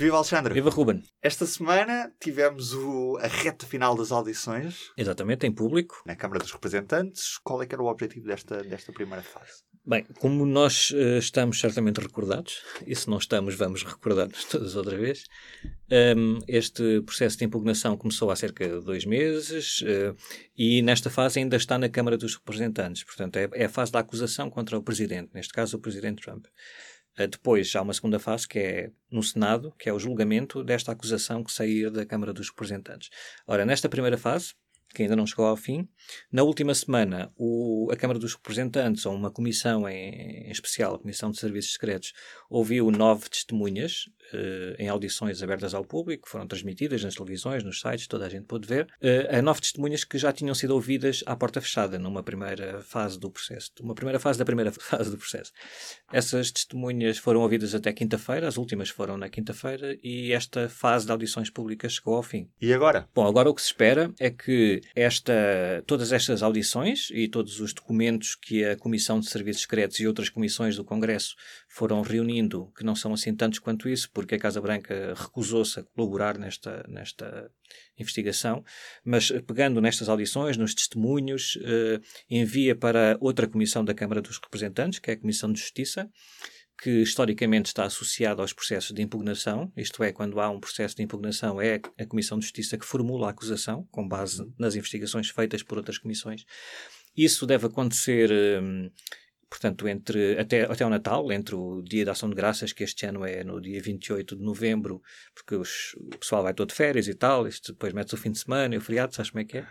Viva Alexandre! Viva Ruben! Esta semana tivemos o, a reta final das audições. Exatamente, em público. Na Câmara dos Representantes. Qual é que era o objetivo desta, desta primeira fase? Bem, como nós uh, estamos certamente recordados, e se não estamos, vamos recordar-nos todas outra vez, um, este processo de impugnação começou há cerca de dois meses uh, e nesta fase ainda está na Câmara dos Representantes. Portanto, é, é a fase da acusação contra o Presidente, neste caso o Presidente Trump. Uh, depois há uma segunda fase que é no Senado, que é o julgamento desta acusação que sair da Câmara dos Representantes. Ora, nesta primeira fase, que ainda não chegou ao fim. Na última semana, o, a Câmara dos Representantes, ou uma comissão em, em, especial, a Comissão de Serviços Secretos, ouviu nove testemunhas eh, em audições abertas ao público, foram transmitidas nas televisões, nos sites, toda a gente pôde ver, a nove testemunhas que já tinham sido ouvidas à porta fechada, numa primeira fase do processo, uma primeira fase da primeira fase do processo. Essas testemunhas foram ouvidas até quinta-feira, as últimas foram na quinta-feira, e esta fase de audições públicas chegou ao fim. E agora? Bom, agora o que se espera é que esta, todas estas audições e todos os documentos que a Comissão de Serviços Secretos e outras comissões do Congresso foram reunindo, que não são assim tantos quanto isso, porque a Casa Branca recusou-se a colaborar nesta, nesta investigação, mas pegando nestas audições, nos testemunhos, eh, envia para outra comissão da Câmara dos Representantes, que é a Comissão de Justiça, que historicamente está associada aos processos de impugnação, isto é, quando há um processo de impugnação, é a Comissão de Justiça que formula a acusação, com base nas investigações feitas por outras comissões. Isso deve acontecer. Eh, portanto, entre, até, até o Natal, entre o Dia da Ação de Graças, que este ano é no dia 28 de novembro, porque os, o pessoal vai todo de férias e tal, isto depois mete-se o fim de semana e o feriado, sabes como é que é?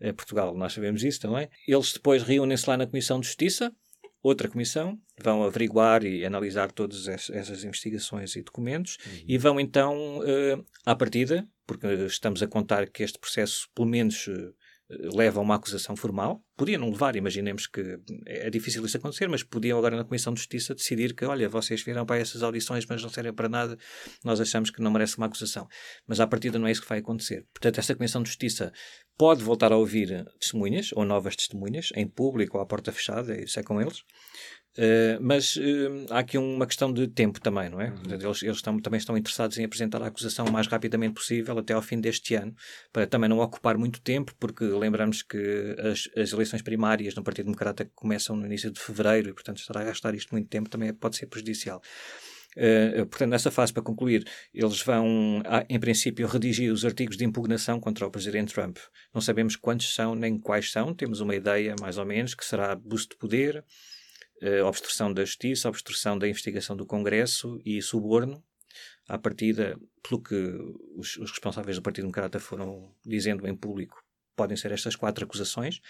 é Portugal, nós sabemos isso também. Eles depois reúnem-se lá na Comissão de Justiça, outra comissão, vão averiguar e analisar todas essas investigações e documentos uhum. e vão então, uh, à partida, porque estamos a contar que este processo, pelo menos, uh, leva a uma acusação formal. Podia não levar, imaginemos que é difícil isso acontecer, mas podiam agora na Comissão de Justiça decidir que, olha, vocês viram para essas audições, mas não servem para nada, nós achamos que não merece uma acusação. Mas à partida não é isso que vai acontecer. Portanto, esta Comissão de Justiça pode voltar a ouvir testemunhas, ou novas testemunhas, em público ou à porta fechada, isso é com eles. Uh, mas uh, há aqui uma questão de tempo também, não é? Uhum. Eles, eles estão, também estão interessados em apresentar a acusação o mais rapidamente possível, até ao fim deste ano, para também não ocupar muito tempo, porque lembramos que as, as eleições primárias no Partido Democrata começam no início de fevereiro e, portanto, estar a gastar isto muito tempo também pode ser prejudicial. Uh, portanto, nessa fase, para concluir, eles vão, em princípio, redigir os artigos de impugnação contra o presidente Trump. Não sabemos quantos são nem quais são, temos uma ideia, mais ou menos, que será abuso de poder, obstrução da justiça, obstrução da investigação do Congresso e suborno. À partida, pelo que os, os responsáveis do Partido Democrata foram dizendo em público, podem ser estas quatro acusações.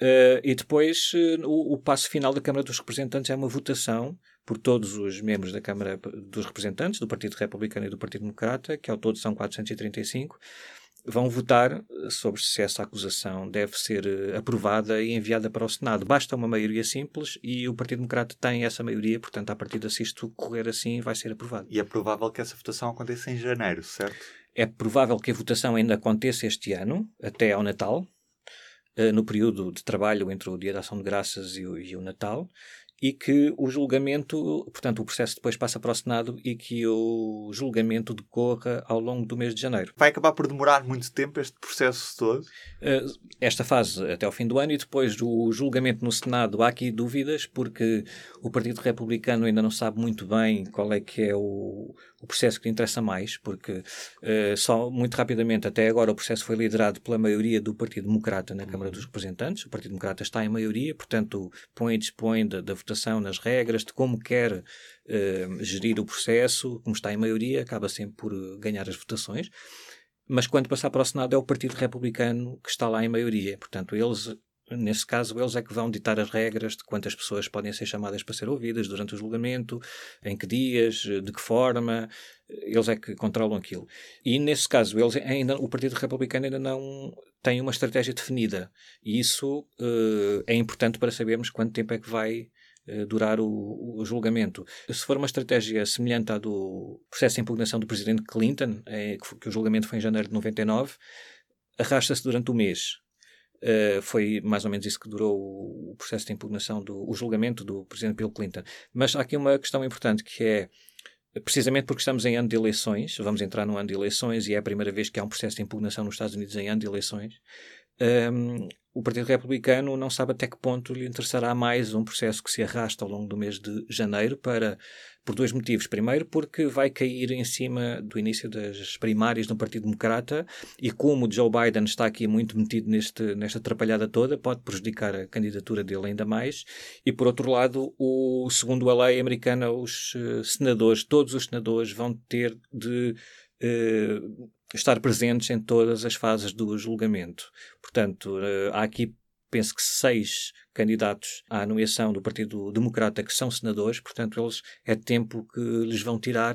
Uh, e depois, uh, o, o, passo final da Câmara dos Representantes é uma votação por todos os membros da Câmara dos Representantes, do Partido Republicano e do Partido Democrata, que ao todo são 435, vão votar eh, sobre se essa acusação deve ser uh, aprovada e enviada para o Senado. Basta uma maioria simples e o Partido Democrata tem essa maioria, portanto, a partir se isto correr assim, vai ser aprovado. E é provável que essa votação aconteça em janeiro, certo? É provável que a votação ainda aconteça este ano, até ao Natal, uh, no período de trabalho entre o Dia da Ação de Graças e o, e o Natal, e que o julgamento, portanto, o processo depois passa para o Senado e que o julgamento decorra ao longo do mês de janeiro. Vai acabar por demorar muito tempo este processo todo? Eh, esta fase até ao fim do ano e depois do julgamento no Senado há aqui dúvidas porque o Partido Republicano ainda não sabe muito bem qual é que é o, o processo que lhe interessa mais, porque uh, só muito rapidamente, até agora, o processo foi liderado pela maioria do Partido Democrata na Câmara dos Representantes. O Partido Democrata está em maioria, portanto, põe e dispõe da, da votação nas regras, de como quer uh, gerir o processo, como está em maioria, acaba sempre por ganhar as votações. Mas quando passar para o Senado é o Partido Republicano que está lá em maioria. Portanto, eles Nesse caso, eles é que vão ditar as regras de quantas pessoas podem ser chamadas para ser ouvidas durante o julgamento, em que dias, de que forma, eles é que controlam aquilo. E nesse caso, eles ainda, o Partido Republicano ainda não tem uma estratégia definida. E isso uh, é importante para sabermos quanto tempo é que vai durar o, o, julgamento. Se for uma estratégia semelhante à do processo de impugnação do presidente Clinton, é, que, que o julgamento foi em janeiro de 99, arrasta-se durante o mês Uh, foi mais ou menos isso que durou o processo de impugnação do o julgamento do presidente Bill Clinton. Mas há aqui uma questão importante que é precisamente porque estamos em ano de eleições, vamos entrar no ano de eleições e é a primeira vez que há um processo de impugnação nos Estados Unidos em ano de eleições, um, o Partido Republicano não sabe até que ponto lhe interessará mais um processo que se arrasta ao longo do mês de janeiro para por dois motivos. Primeiro, porque vai cair em cima do início das primárias no Partido Democrata e como Joe Biden está aqui muito metido neste, nesta atrapalhada toda, pode prejudicar a candidatura dele ainda mais. E por outro lado, o segundo a lei americana, os uh, senadores, todos os senadores vão ter de uh, estar presentes em todas as fases do julgamento. Portanto, uh, há aqui penso que seis candidatos à nomeação do Partido Democrata que são senadores, portanto, eles é tempo que lhes vão tirar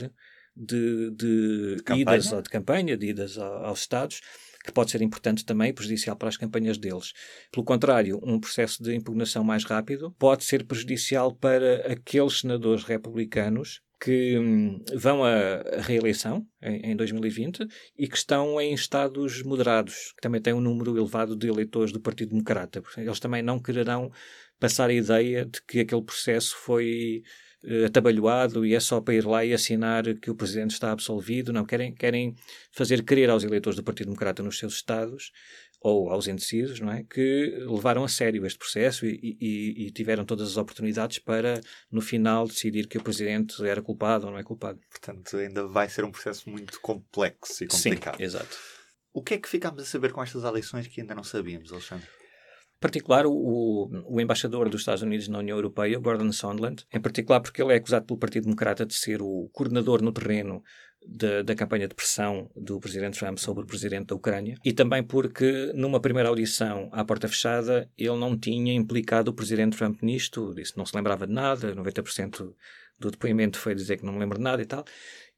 de, de, de idas de campanha, de idas aos Estados, que pode ser importante também prejudicial para as campanhas deles. Pelo contrário, um processo de impugnação mais rápido pode ser prejudicial para aqueles senadores republicanos que hum, vão à reeleição em, em 2020 e que estão em estados moderados, que também têm um número elevado de eleitores do Partido Democrata. Eles também não quererão passar a ideia de que aquele processo foi uh, atabalhoado e é só para ir lá e assinar que o presidente está absolvido. Não, querem, querem fazer crer aos eleitores do Partido Democrata nos seus estados ou aos indecisos, não é? Que levaram a sério este processo e, e, e, tiveram todas as oportunidades para, no final, decidir que o presidente era culpado ou não é culpado. Portanto, ainda vai ser um processo muito complexo e complicado. Sim, exato. O que é que ficámos a saber com estas eleições que ainda não sabíamos, Alexandre? Em particular, o, o, embaixador dos Estados Unidos na União Europeia, Gordon Sondland, em particular porque ele é acusado pelo Partido Democrata de ser o coordenador no terreno da, da, campanha de pressão do presidente Trump sobre o presidente da Ucrânia e também porque, numa primeira audição à porta fechada, ele não tinha implicado o presidente Trump nisto, disse não se lembrava de nada, 90% do depoimento foi dizer que não me lembro de nada e tal.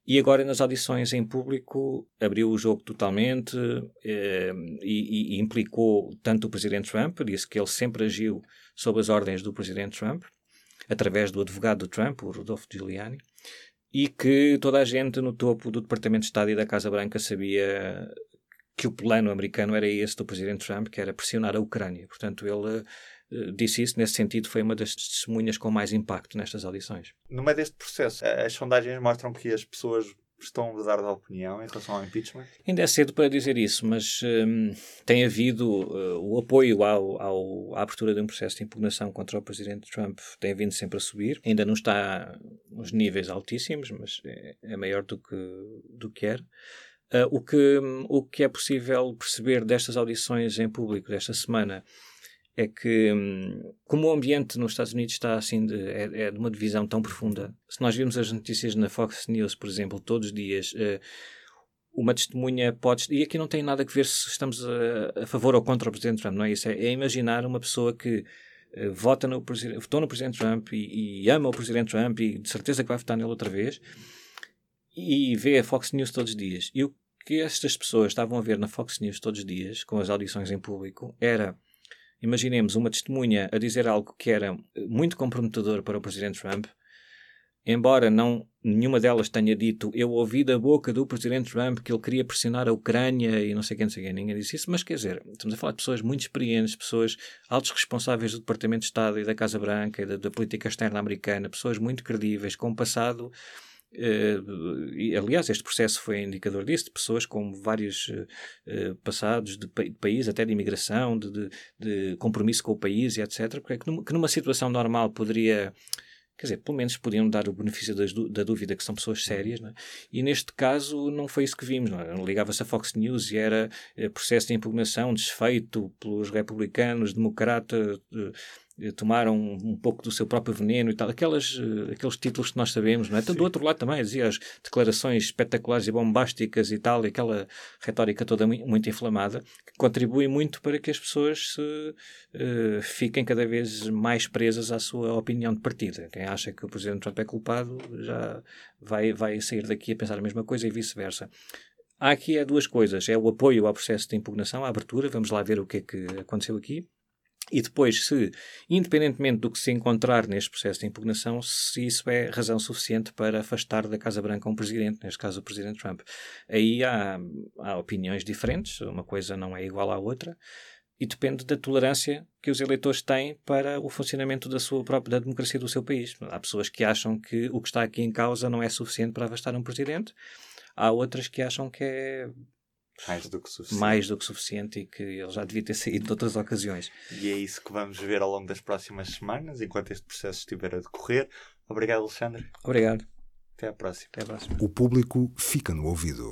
E agora, nas audições em público, abriu o jogo totalmente eh, e, e, implicou tanto o presidente Trump, disse que ele sempre agiu sob as ordens do presidente Trump, através do advogado do Trump, o Rodolfo Giuliani, e que toda a gente no topo do Departamento de Estado e da Casa Branca sabia que o plano americano era esse do presidente Trump, que era pressionar a Ucrânia. Portanto, ele disse isso, nesse sentido, foi uma das testemunhas com mais impacto nestas audições. No meio deste processo, as sondagens mostram que as pessoas estão a mudar de opinião em relação ao impeachment? Ainda é cedo para dizer isso, mas um, tem havido uh, o apoio ao, ao, à abertura de um processo de impugnação contra o presidente Trump tem vindo sempre a subir. Ainda não está nos níveis altíssimos, mas é, é maior do que, do que era. Uh, o, que, o que é possível perceber destas audições em público desta semana é que, hum, como o ambiente nos Estados Unidos está assim, de, é, é, de uma divisão tão profunda, se nós virmos as notícias na Fox News, por exemplo, todos os dias, uh, uma testemunha pode. E aqui não tem nada a ver se estamos a, a favor ou contra o Presidente Trump, não é isso? É, é imaginar uma pessoa que uh, vota no, votou no Presidente Trump e, e, ama o Presidente Trump e de certeza que vai votar nele outra vez e vê a Fox News todos os dias. E o que estas pessoas estavam a ver na Fox News todos os dias, com as audições em público, era imaginemos uma testemunha a dizer algo que era muito comprometedor para o presidente Trump, embora não nenhuma delas tenha dito eu ouvi da boca do presidente Trump que ele queria pressionar a Ucrânia e não sei quem, não sei quem, ninguém disse isso, mas quer dizer, estamos a falar de pessoas muito experientes, pessoas altos responsáveis do Departamento de Estado e da Casa Branca e da, da política externa americana, pessoas muito credíveis, com um passado e, aliás, este processo foi indicador disso, de pessoas com vários uh, passados de, de, país, até de imigração, de, de, de, compromisso com o país e etc. Porque é que numa, que numa situação normal poderia quer dizer, pelo menos podiam dar o benefício da dúvida que são pessoas sérias, é? e neste caso não foi isso que vimos, é? ligava-se a Fox News e era processo de impugnação desfeito pelos republicanos, democratas, eh, tomaram um, pouco do seu próprio veneno e tal, aquelas, uh, aqueles títulos que nós sabemos, não é? Então, do outro lado também dizia as declarações espetaculares e bombásticas e tal, e aquela retórica toda muito inflamada, que contribui muito para que as pessoas se, uh, fiquem cada vez mais presas à sua opinião de partida. Quem acha que o Presidente Trump é culpado já vai, vai sair daqui a pensar a mesma coisa e vice-versa. Há aqui é duas coisas. É o apoio ao processo de impugnação, à abertura. Vamos lá ver o que é que aconteceu aqui. E depois, se, independentemente do que se encontrar neste processo de impugnação, se isso é razão suficiente para afastar da Casa Branca um presidente, neste caso o presidente Trump. Aí há, há opiniões diferentes, uma coisa não é igual à outra. e depende da tolerância que os eleitores têm para o funcionamento da sua própria da democracia do seu país. Há pessoas que acham que o que está aqui em causa não é suficiente para afastar um presidente, há outras que acham que é mais do que suficiente. Mais do que suficiente e que ele já devia ter saído de outras ocasiões. E é isso que vamos ver ao longo das próximas semanas, enquanto este processo estiver a decorrer. Obrigado, Alexandre. Obrigado. Até à próxima. Até à próxima. O público fica no ouvido.